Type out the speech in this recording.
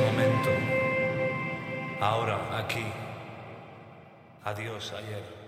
momento, ahora, aquí. Adiós ayer.